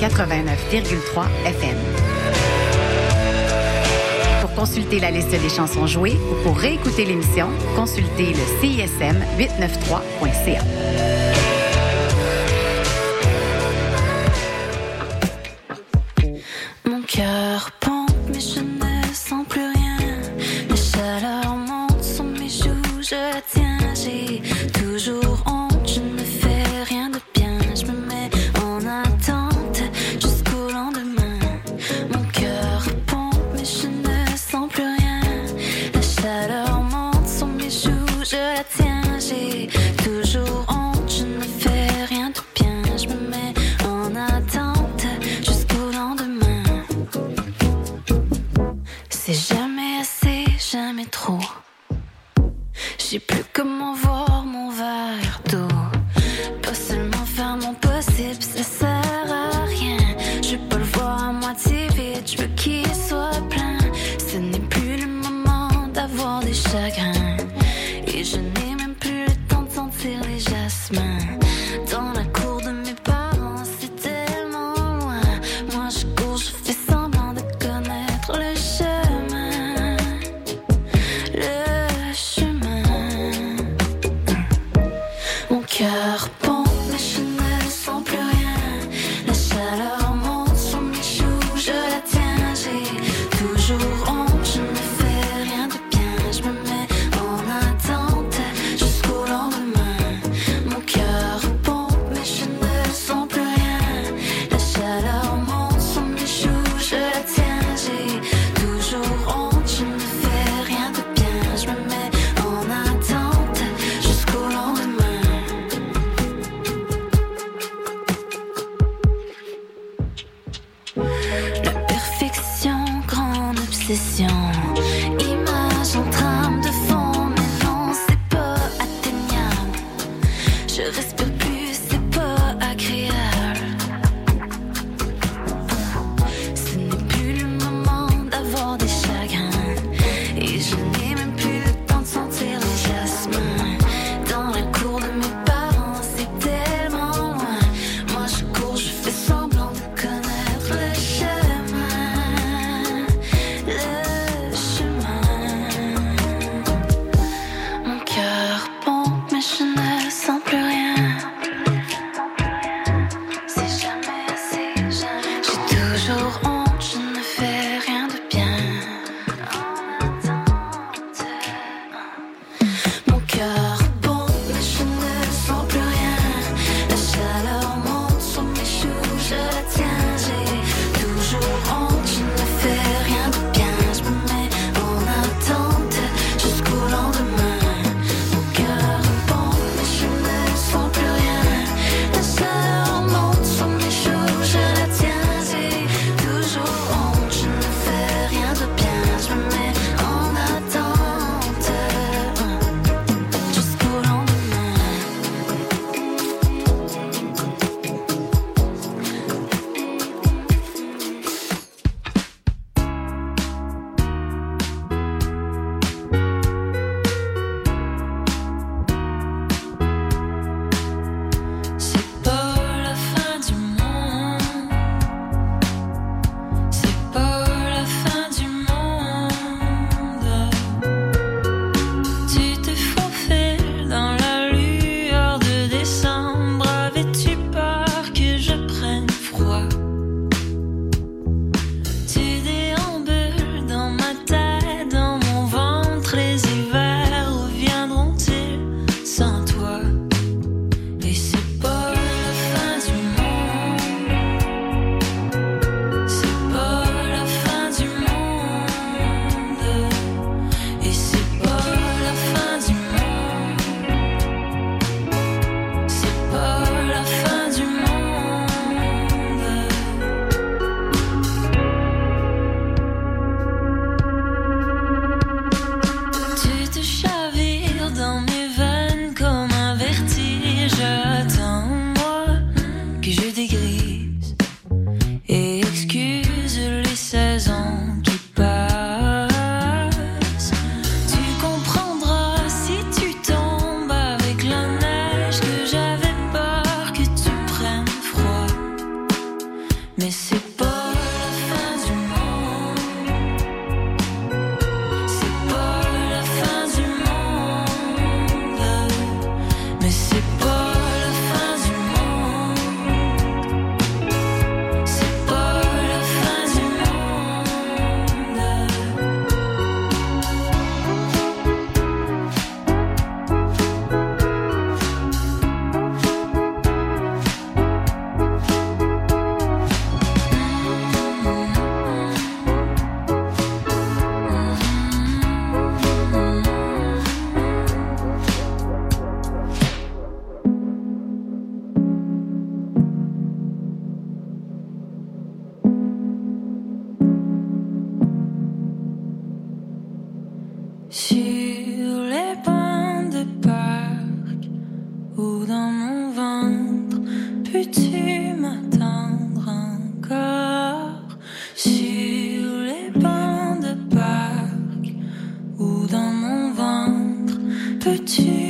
89,3 FM. Pour consulter la liste des chansons jouées ou pour réécouter l'émission, consultez le CISM 893.ca. Mon cœur pompe, mais je ne sens plus rien. La chaleur monte sur mes joues, je tiens, j'ai toujours 去。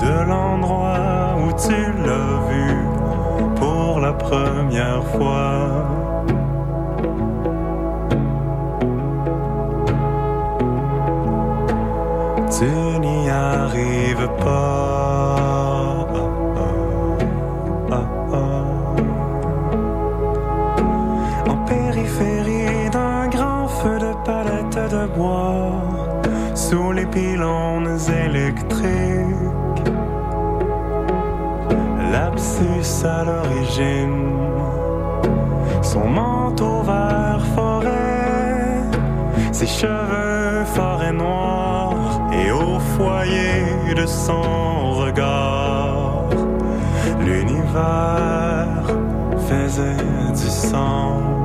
de l'endroit où tu l'as vu pour la première fois. Tu n'y arrives pas. À l'origine. Son manteau vert forêt, ses cheveux forêt noirs, et au foyer de son regard, l'univers faisait du sang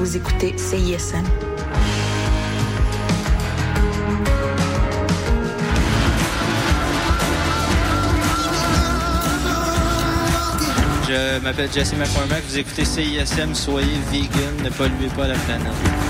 Vous écoutez CISM. Je m'appelle Jesse McCormack, vous écoutez CISM, soyez vegan, ne polluez pas la planète.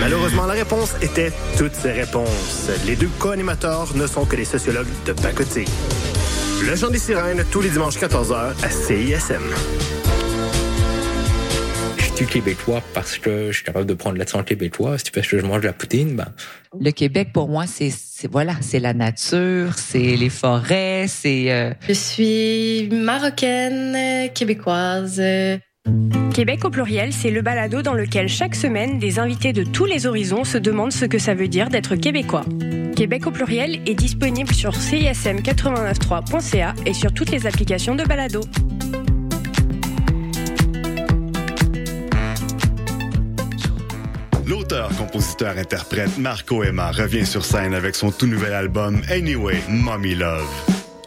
Malheureusement, la réponse était toutes ces réponses. Les deux co-animateurs ne sont que des sociologues de pacotille. Le chant des sirènes, tous les dimanches 14h à CISM. Je suis québécois parce que je suis capable de prendre l'accent québécois. Si parce que je mange de la poutine, ben. Le Québec, pour moi, c'est c'est- voilà, c'est la nature, c'est les forêts, c'est. euh, Je suis marocaine, québécoise. euh. Québec au pluriel, c'est le balado dans lequel chaque semaine, des invités de tous les horizons se demandent ce que ça veut dire d'être québécois. Québec au pluriel est disponible sur cism893.ca et sur toutes les applications de balado. L'auteur, compositeur, interprète Marco Emma revient sur scène avec son tout nouvel album Anyway, Mommy Love.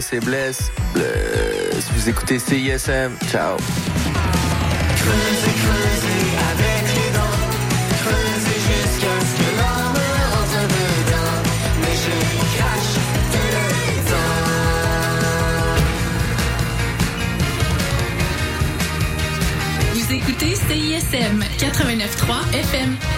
C'est Bless. Bless. Vous écoutez CISM. Ciao. Vous écoutez CISM 89.3 FM.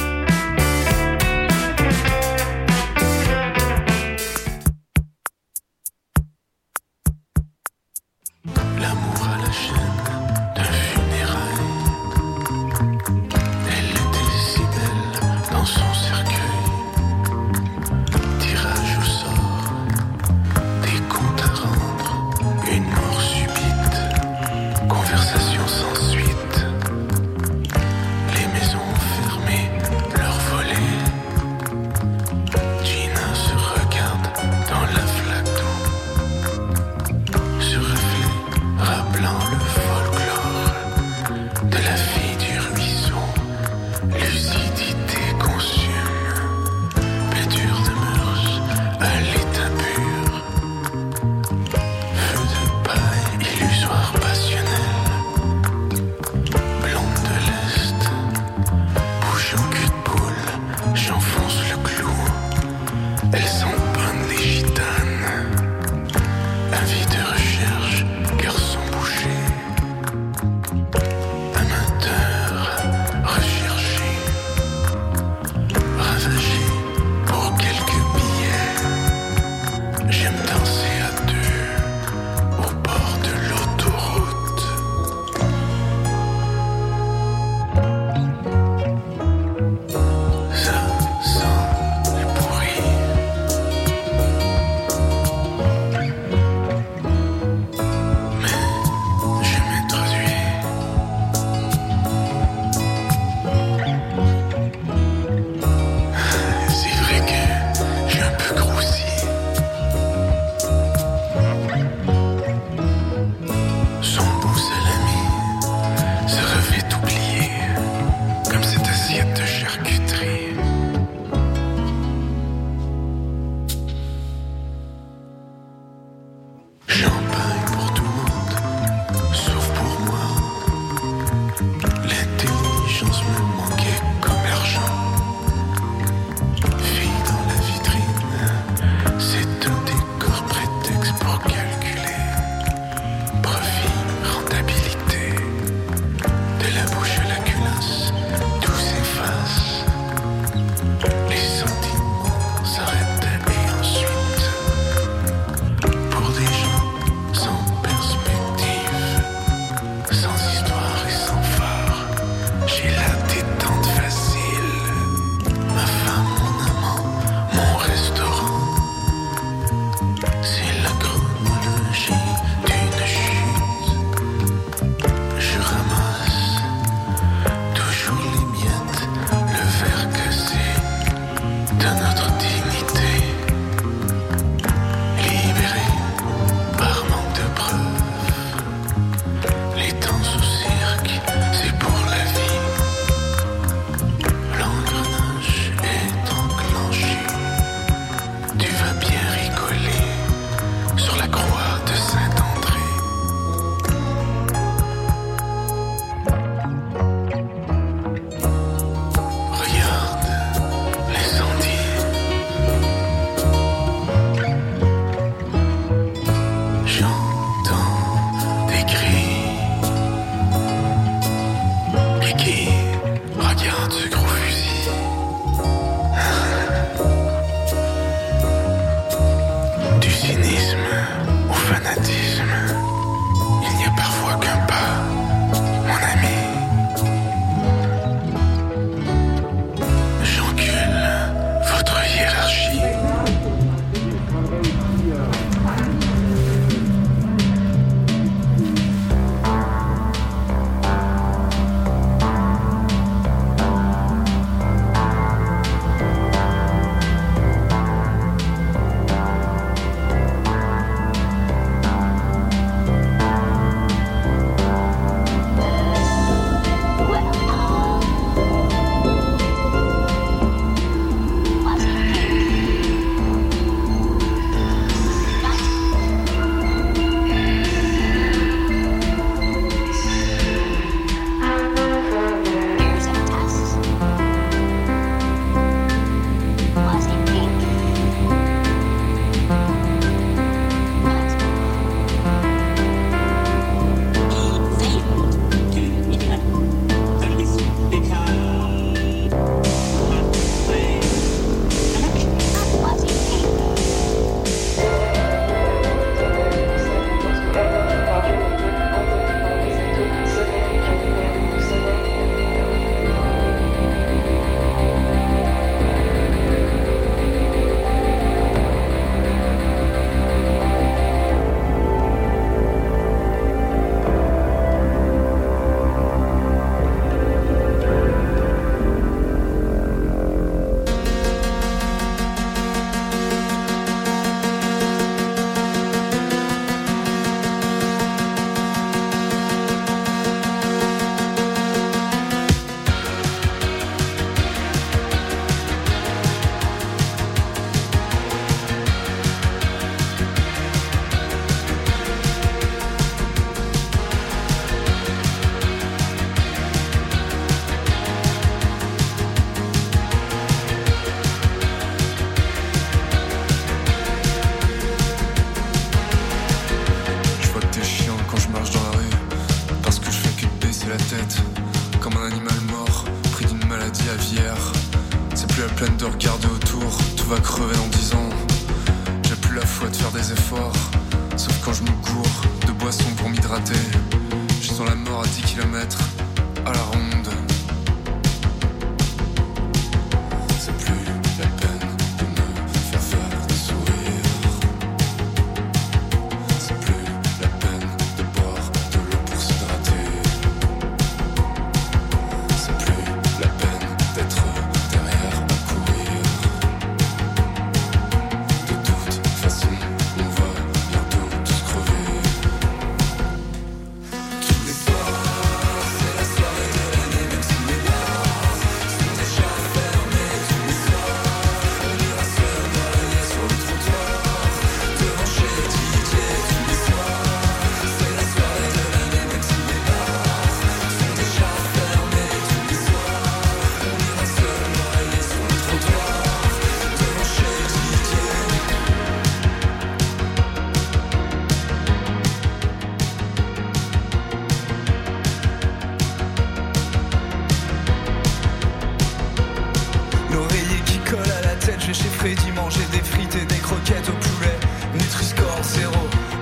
des frites et des croquettes au poulet. Nutri-score 0,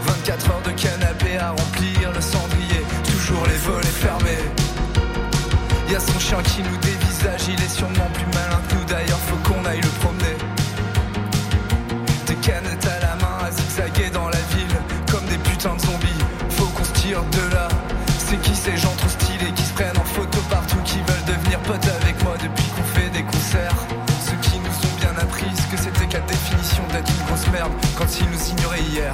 24 heures de canapé à remplir le cendrier, toujours les volets fermés. Y a son chien qui nous dévisage, il est sûrement plus malin que nous d'ailleurs. hier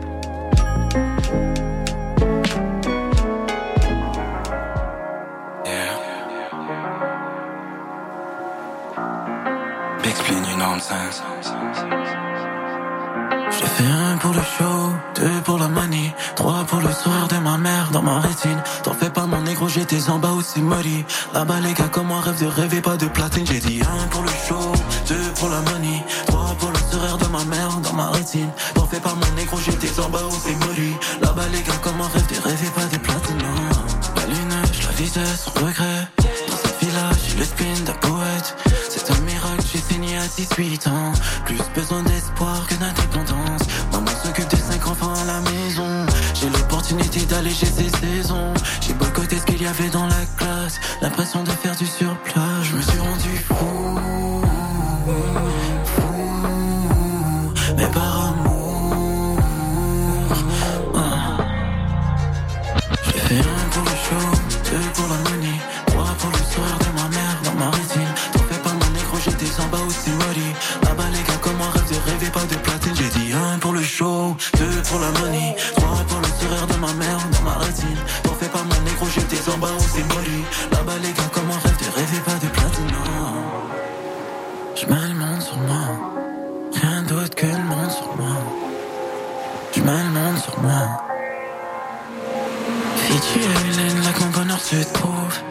Là-bas, les gars, comme un rêve, de rêver pas de platine. Je mets le monde sur moi. Rien d'autre que le monde sur moi. Je mets le monde sur moi. Si tu es la combo nord se trouve.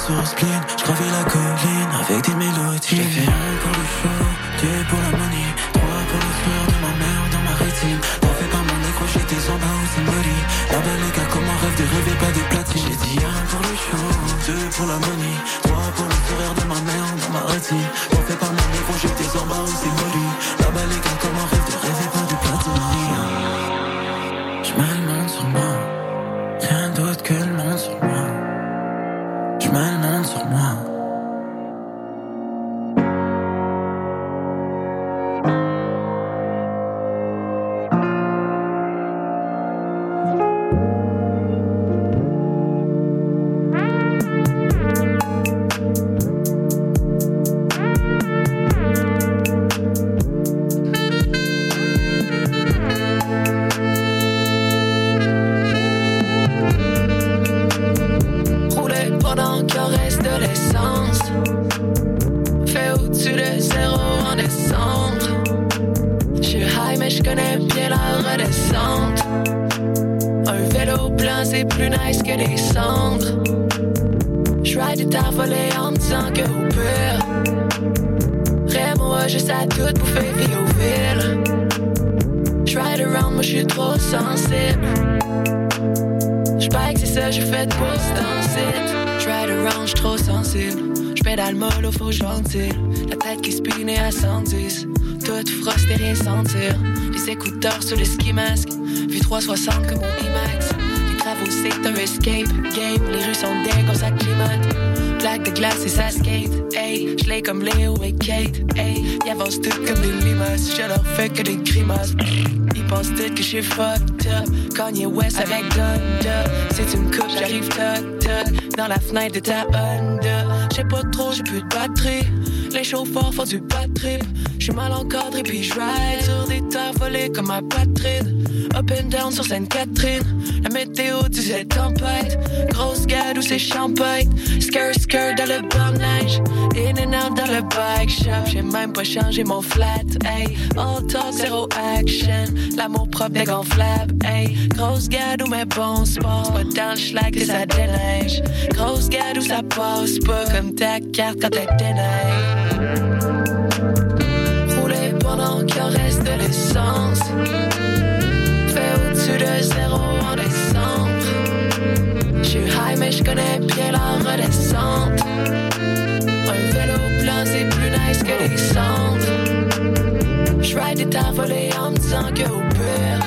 sauces je la colline avec des mélodies. J'ai fait un pour le show, deux pour la money, trois pour le cœur de ma mère dans ma rétine. T'en fais pas mon décroché tes en bas c'est Molly. Là-bas les gars comme un rêve de rêver pas des platines. J'ai dit un pour le show, deux pour la money, trois pour le sourire de ma mère dans ma rétine. J'ai pas trop, j'ai plus de batterie. Les chauffeurs font du batterie. J'suis mal encadré, puis je sur des tables comme ma patrie Up and down sur Sainte-Catherine. La météo disait tempête. Grosse gueule ou c'est champagne. Skirt, skirt dans le blanc neige. In and out dans le bike shop. J'ai même pas changé mon flat, hey. All talk, zéro action. L'amour propre des gonflables, hey. Grosse gueule ou mes bons sports. Pas dans le schlag que ça déneige. Grosse gueule ou ça passe pas. Comme ta carte quand t'es déneige. je connais bien la redescente. Un vélo plein, c'est plus nice que les cendres. Je ride des volée en me disant que au pire,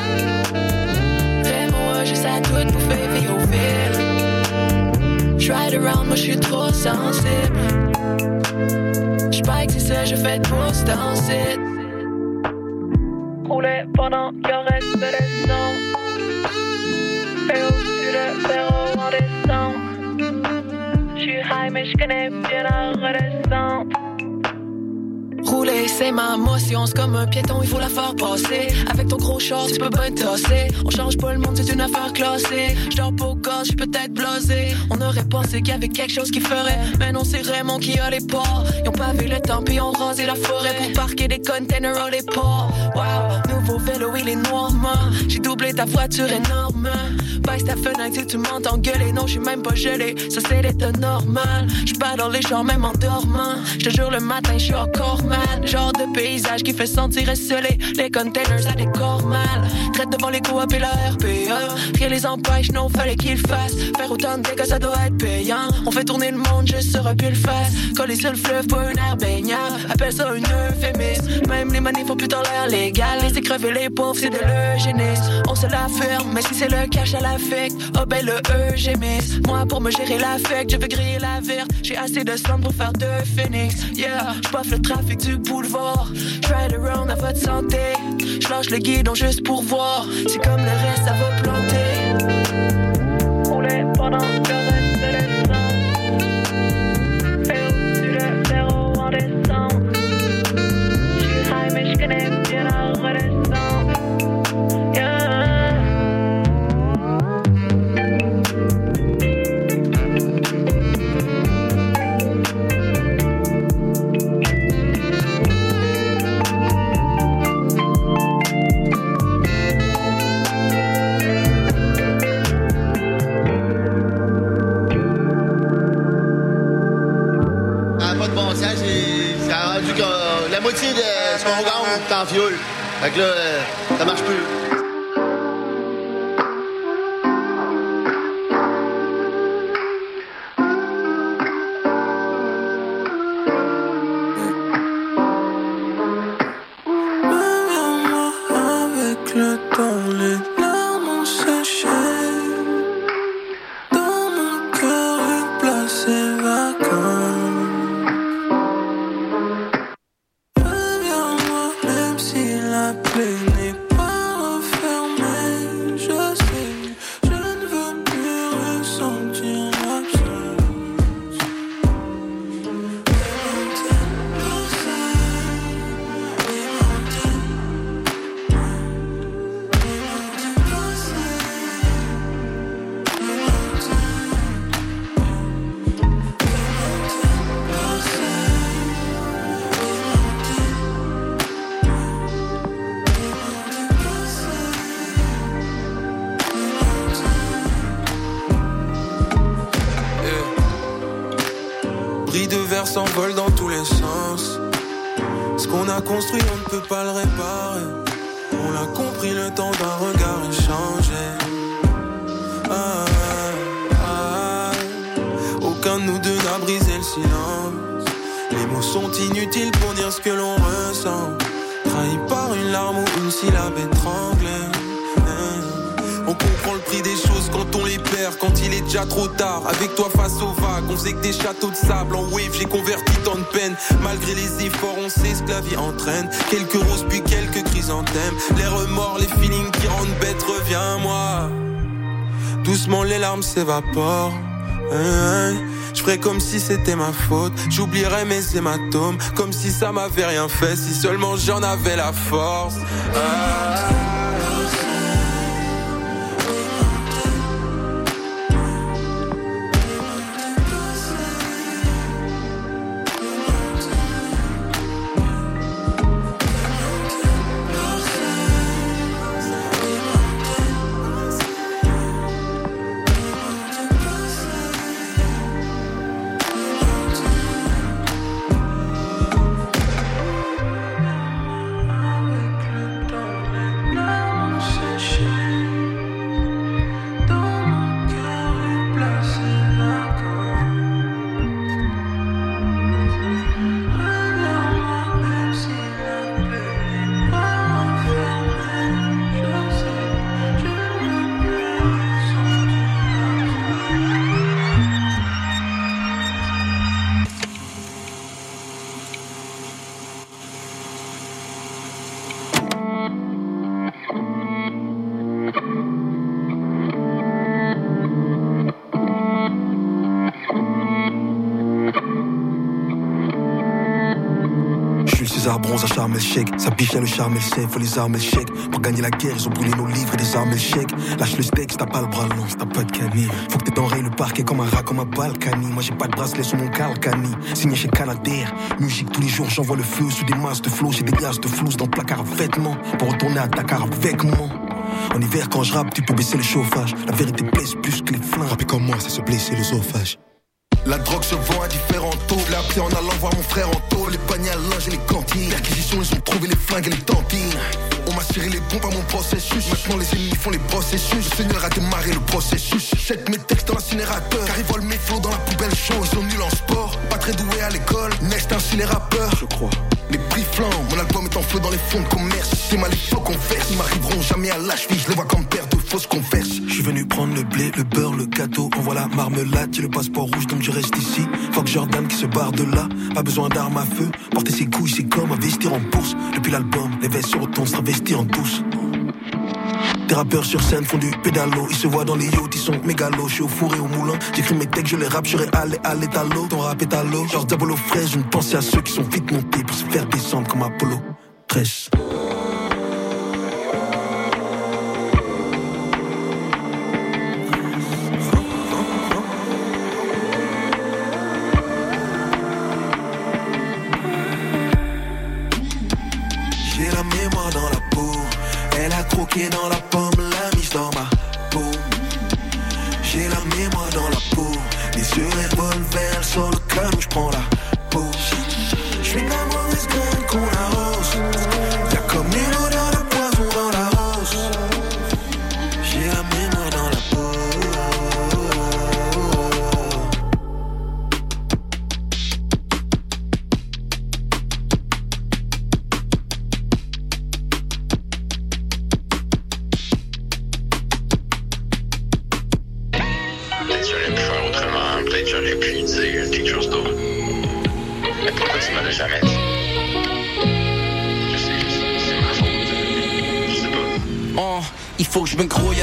fais-moi juste à tout pour faire vivre au pire. Je ride around, moi je suis trop sensible. Je bike, c'est ça, je fais de danser. Rouler pendant que redescente. Rouler, c'est ma motion, c'est comme un piéton, il faut la faire passer. Avec ton gros short, tu peux pas tasser. On change pas le monde, c'est une affaire classée. J'dors pas au corps, j'suis peut-être blasé. On aurait pensé qu'il y avait quelque chose qui ferait. Mais non, c'est Raymond qui a les ports. Ils ont pas vu le temps, puis ont rasé la forêt pour parquer des containers à les ports. Nouveau vélo, il est noir, J'ai doublé ta voiture énorme. Baisse ta fenêtre si tu m'entends gueuler. Non, j'suis même pas gelé, ça c'est l'état normal. J'suis pas dans les champs, même en dormant. J'te jure, le matin, j'suis encore mal. Genre de paysage qui fait sentir esselé. Les containers, ça décore mal. Traite devant les coups et la RPA. Rien les empêche, non, fallait qu'ils fassent. Faire autant de dégâts, ça doit être payant. On fait tourner le monde juste sur un le face. Coller sur le fleuve pour un air baignable. Appelle ça une euphémisme. Même les manifs font plus dans l'air légal. Laisser crever les pauvres, c'est de l'eugénisme. On se la ferme, mais si c'est le cash à l'affect, oh ben le eugémisme. Moi, pour me gérer l'affect, je veux griller la verte. J'ai assez de sang pour faire deux phoenix. Yeah, j'boiffe le trafic du boulevard. Ride around à votre santé. Je lâche le guidon juste pour voir. C'est comme le reste, ça va planter. Rouler pendant Ça a rendu la moitié de ce qu'on est en fioul. Fait que là, ça marche plus. Hein, Je ferais comme si c'était ma faute. J'oublierais mes hématomes, comme si ça m'avait rien fait. Si seulement j'en avais la force. Ah. Chèque. Ça biche le charme et le chèque, faut les armes et chèque. Pour gagner la guerre, ils ont brûlé nos livres et des armes et chèque. Lâche le steak t'as pas le bras long, t'as pas de canine. Faut que t'enrayes le parquet comme un rat, comme un balkany. Moi j'ai pas de bracelet sur mon calcani. Signé chez Canadair. Musique tous les jours, j'envoie le feu sous des masses de flots. J'ai des gaz de flouze dans le placard vêtements. Pour retourner à Dakar avec moi. En hiver, quand je rappe, tu peux baisser le chauffage. La vérité blesse plus que les flingues. Rapper comme moi, c'est se blesser l'œsophage. La drogue se vend à différents taux. Je en allant voir mon frère en taux. Les paniers à linge et les cantines. Perquisition, ils ont trouvé les flingues et les tantines. On m'a tiré les bombes à mon processus. Maintenant, les ennemis font les processus. Le Seigneur a démarré le processus. Jette mes textes dans l'incinérateur. Car ils volent mes flots dans la poubelle chaude. Ils sont nuls en sport. Pas très doués à l'école. Next ainsi les rappeurs. Je crois. Les prix. Mon album est en feu dans les fonds de commerce. C'est mal les qu'on verse. Ils m'arriveront jamais à l'âge Je les vois comme père de fausses converses. Je suis venu prendre le blé, le beurre, le gâteau. Envoie la marmelade. J'ai le passeport rouge donc je reste ici. Fuck Jordan qui se barre de là. Pas besoin d'armes à feu. Porter ses couilles, c'est comme investir en bourse. Depuis l'album, les se retournent, se travestir en douce. Des rappeurs sur scène font du pédalo. Ils se voient dans les yachts, ils sont mégalos. Je suis au four et au moulin. J'écris mes textes, je les rappe, je allé à l'étalo. Ton rap est à l'eau. Genre diabolo fraise, je ne pensais à ceux qui sont vite montés pour se faire descendre comme Apollo. 13. J'ai la mémoire dans la peau. Elle a croqué dans la pomme,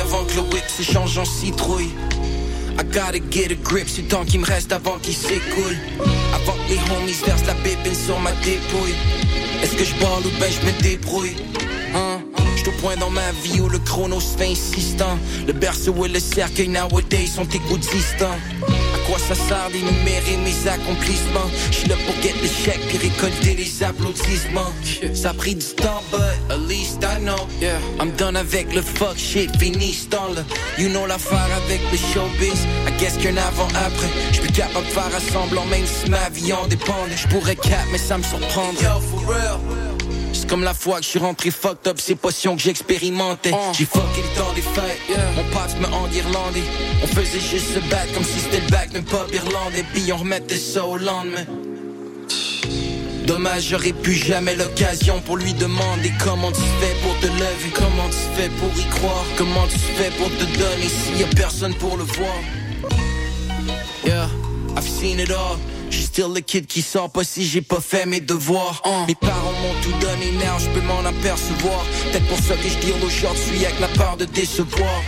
avant que le whip s'échange en citrouille. I gotta get a grip, c'est le temps qu'il me reste avant qu'il s'écoule. Avant que les homies versent la bébine sur ma dépouille. Est-ce que je parle ou ben je me débrouille? Hein? J'suis point dans ma vie où le chrono se fait insistant. Le berceau et le cercueil nowadays sont égoutistants. À sert d'énumérer mes accomplissements? J'suis là pour get chèque puis récolter les applaudissements. Ça a pris du temps, but at least I know. Yeah. I'm done avec le fuck shit, fini ce temps-là. You know l'affaire avec le showbiz. I guess qu'un avant-après. J'suis plus capable de faire assemblant même si ma vie en dépendait. J'pourrais cap, mais ça me surprendrait. Yo, for real. Comme la fois que je suis rentré fucked up, ces potions que j'expérimentais. J'ai fucké le temps des fêtes, mon pote me en irlandais. On faisait juste se battre comme si c'était le bac, mais pas irlandais. Puis on remettait ça au lendemain. Dommage, j'aurais plus jamais l'occasion pour lui demander comment tu fais pour te lever, comment tu fais pour y croire, comment tu fais pour te donner s'il y a personne pour le voir. Yeah, I've seen it all. J'suis still le kid qui sort pas si j'ai pas fait mes devoirs. Mes parents m'ont tout donné, now je peux m'en apercevoir. Peut-être pour ça que je dis aujourd'hui avec la peur de décevoir.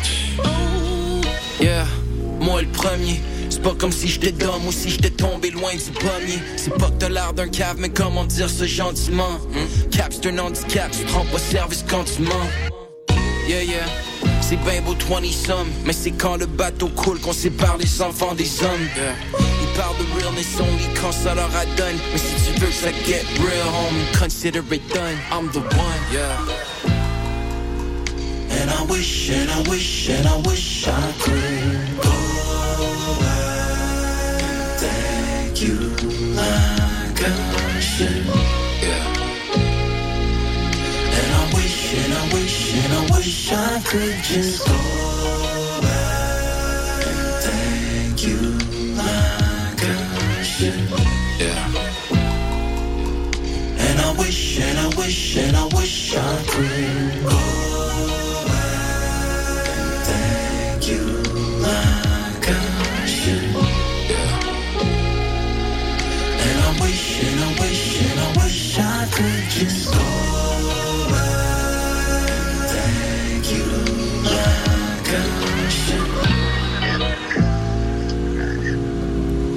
Yeah, moi le premier. C'est pas comme si j'étais d'homme ou si j'étais tombé loin du pommier. C'est pas que t'as l'air d'un cave, mais comment dire ça gentiment? Hmm? Cap, c'est un handicap, tu te rends pas service quand tu mens. Yeah, yeah. C'est bien beau 20 sommes, mais c'est quand le bateau coule qu'on sépare les enfants des hommes. Ils parlent de realness only quand ça leur adonne. Mais si tu veux que ça get real, homie, consider it done. I'm the one, yeah. And I wish, and I wish, and I wish I could go back. Thank you like I should. And I wish I could just go back. Thank you like I should. Yeah. And I wish, and I wish, and I wish I could go back. Thank you like I should. And I wish, and I wish, and I wish I could just go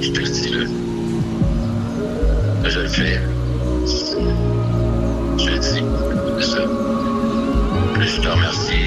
Je le. Je le fais. Je le dis. Je te remercie